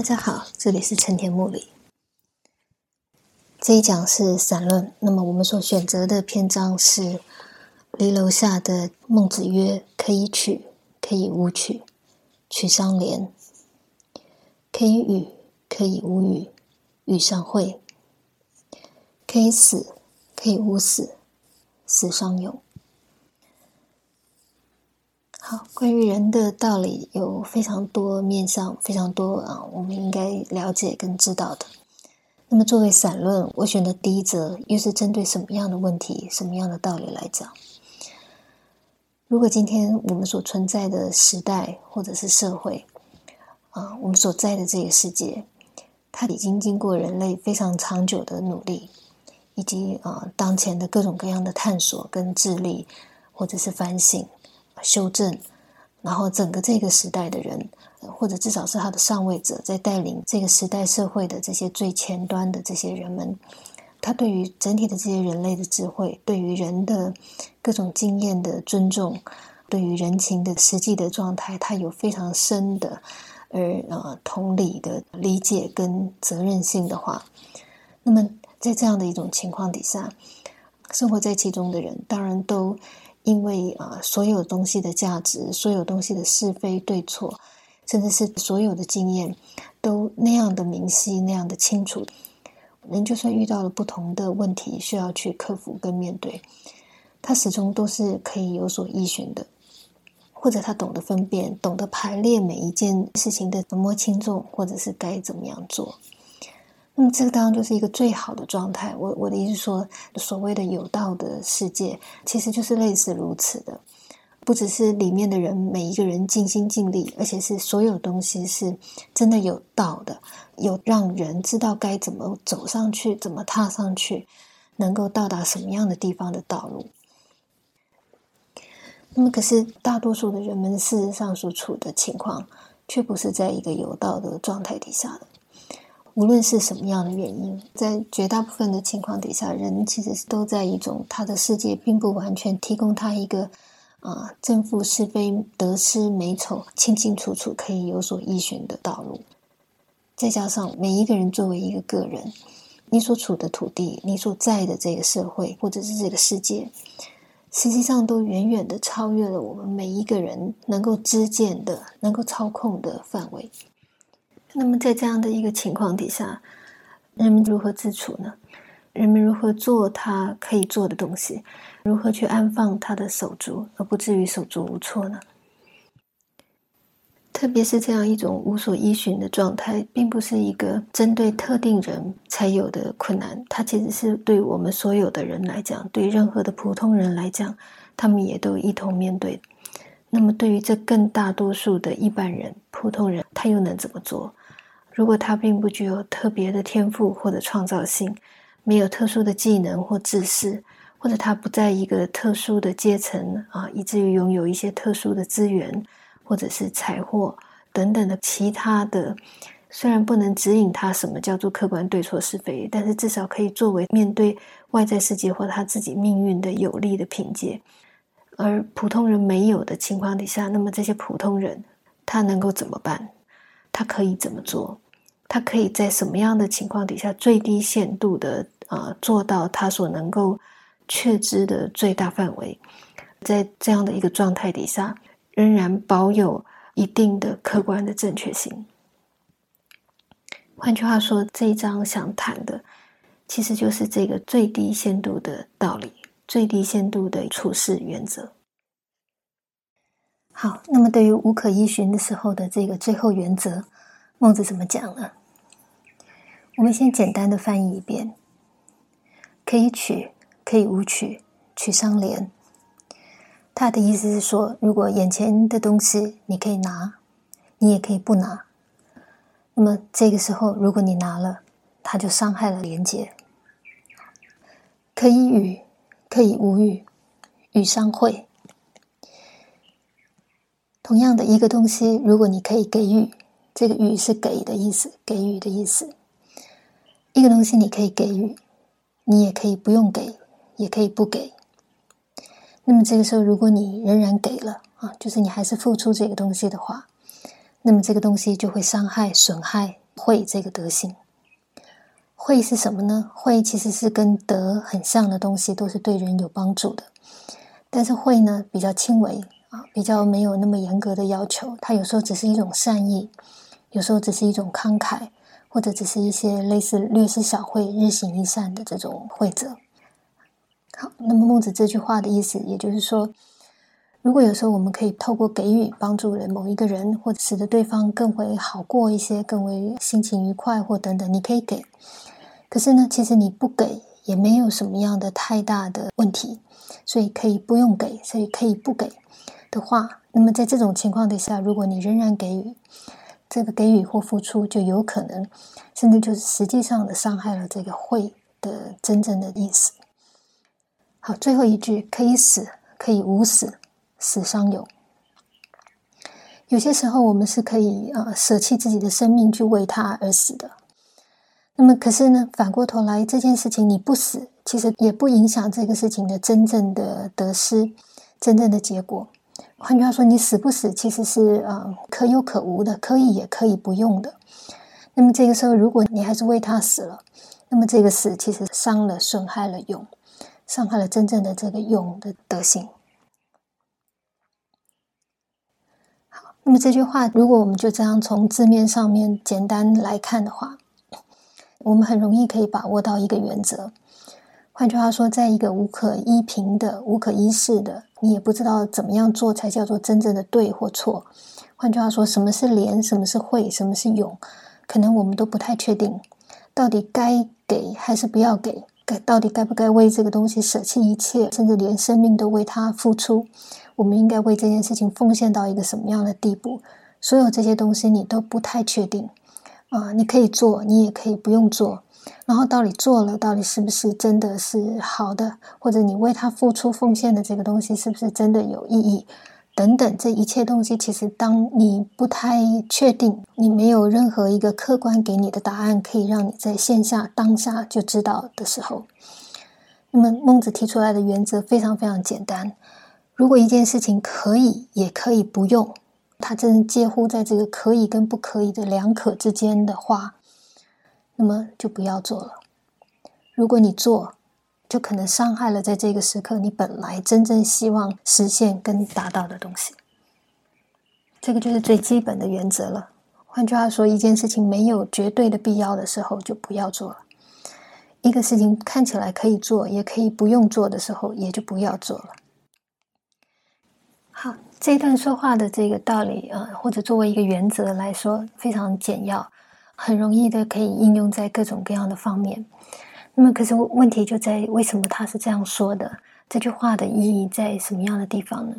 大家好，这里是陈田木里。这一讲是散论，那么我们所选择的篇章是离楼下的孟子曰：“可以取，可以无取，取相连；可以与，可以无与，与相会；可以死，可以无死，死相永。”好，关于人的道理有非常多面向，非常多啊，我们应该了解跟知道的。那么作为散论，我选的第一则又是针对什么样的问题、什么样的道理来讲？如果今天我们所存在的时代或者是社会啊，我们所在的这个世界，它已经经过人类非常长久的努力，以及啊当前的各种各样的探索跟智力，或者是反省。修正，然后整个这个时代的人，或者至少是他的上位者，在带领这个时代社会的这些最前端的这些人们，他对于整体的这些人类的智慧，对于人的各种经验的尊重，对于人情的实际的状态，他有非常深的而呃同理的理解跟责任性的话，那么在这样的一种情况底下，生活在其中的人，当然都。因为啊，所有东西的价值，所有东西的是非对错，甚至是所有的经验，都那样的明晰，那样的清楚。人就算遇到了不同的问题，需要去克服跟面对，他始终都是可以有所依循的，或者他懂得分辨，懂得排列每一件事情的怎么轻重，或者是该怎么样做。那么这个当然就是一个最好的状态。我我的意思说，所谓的有道的世界，其实就是类似如此的。不只是里面的人每一个人尽心尽力，而且是所有东西是真的有道的，有让人知道该怎么走上去，怎么踏上去，能够到达什么样的地方的道路。那么，可是大多数的人们事实上所处的情况，却不是在一个有道的状态底下的。无论是什么样的原因，在绝大部分的情况底下，人其实都在一种他的世界并不完全提供他一个啊正负是非得失美丑清清楚楚可以有所依循的道路。再加上每一个人作为一个个人，你所处的土地，你所在的这个社会或者是这个世界，实际上都远远的超越了我们每一个人能够知见的、能够操控的范围。那么，在这样的一个情况底下，人们如何自处呢？人们如何做他可以做的东西？如何去安放他的手足，而不至于手足无措呢？特别是这样一种无所依循的状态，并不是一个针对特定人才有的困难，它其实是对我们所有的人来讲，对任何的普通人来讲，他们也都一同面对。那么，对于这更大多数的一般人、普通人，他又能怎么做？如果他并不具有特别的天赋或者创造性，没有特殊的技能或知识，或者他不在一个特殊的阶层啊，以至于拥有一些特殊的资源或者是财货等等的其他的，虽然不能指引他什么叫做客观对错是非，但是至少可以作为面对外在世界或他自己命运的有利的凭借。而普通人没有的情况底下，那么这些普通人他能够怎么办？他可以怎么做？他可以在什么样的情况底下最低限度的啊做到他所能够确知的最大范围，在这样的一个状态底下，仍然保有一定的客观的正确性。换句话说，这一章想谈的其实就是这个最低限度的道理，最低限度的处事原则。好，那么对于无可依循的时候的这个最后原则，孟子怎么讲呢？我们先简单的翻译一遍：可以取，可以无取，取相连。他的意思是说，如果眼前的东西你可以拿，你也可以不拿。那么这个时候，如果你拿了，它就伤害了连接。可以与，可以无与，与相会。同样的一个东西，如果你可以给予，这个“予”是给的意思，给予的意思。一个东西你可以给予，你也可以不用给，也可以不给。那么这个时候，如果你仍然给了啊，就是你还是付出这个东西的话，那么这个东西就会伤害、损害、会这个德性。会是什么呢？会其实是跟德很像的东西，都是对人有帮助的。但是会呢，比较轻微啊，比较没有那么严格的要求。它有时候只是一种善意，有时候只是一种慷慨，或者只是一些类似略施小惠、日行一善的这种惠泽。好，那么孟子这句话的意思，也就是说。如果有时候我们可以透过给予帮助了某一个人，或者使得对方更为好过一些，更为心情愉快或等等，你可以给。可是呢，其实你不给也没有什么样的太大的问题，所以可以不用给，所以可以不给的话，那么在这种情况底下，如果你仍然给予，这个给予或付出就有可能，甚至就是实际上的伤害了这个会的真正的意思。好，最后一句可以死，可以无死。死伤有，有些时候我们是可以呃舍弃自己的生命去为他而死的。那么，可是呢，反过头来这件事情你不死，其实也不影响这个事情的真正的得失、真正的结果。换句话说，你死不死其实是呃可有可无的，可以也可以不用的。那么这个时候，如果你还是为他死了，那么这个死其实伤了、损害了用，伤害了真正的这个用的德性。那么这句话，如果我们就这样从字面上面简单来看的话，我们很容易可以把握到一个原则。换句话说，在一个无可依凭的、无可依恃的，你也不知道怎么样做才叫做真正的对或错。换句话说，什么是廉，什么是惠，什么是勇，可能我们都不太确定，到底该给还是不要给？该到底该不该为这个东西舍弃一切，甚至连生命都为它付出？我们应该为这件事情奉献到一个什么样的地步？所有这些东西你都不太确定啊！你可以做，你也可以不用做。然后到底做了，到底是不是真的是好的？或者你为他付出奉献的这个东西是不是真的有意义？等等，这一切东西，其实当你不太确定，你没有任何一个客观给你的答案，可以让你在线下当下就知道的时候，那么孟子提出来的原则非常非常简单。如果一件事情可以，也可以不用，它真介乎在这个可以跟不可以的两可之间的话，那么就不要做了。如果你做，就可能伤害了在这个时刻你本来真正希望实现跟达到的东西。这个就是最基本的原则了。换句话说，一件事情没有绝对的必要的时候，就不要做了；一个事情看起来可以做，也可以不用做的时候，也就不要做了。好，这一段说话的这个道理啊，或者作为一个原则来说，非常简要，很容易的可以应用在各种各样的方面。那么，可是问题就在为什么他是这样说的？这句话的意义在什么样的地方呢？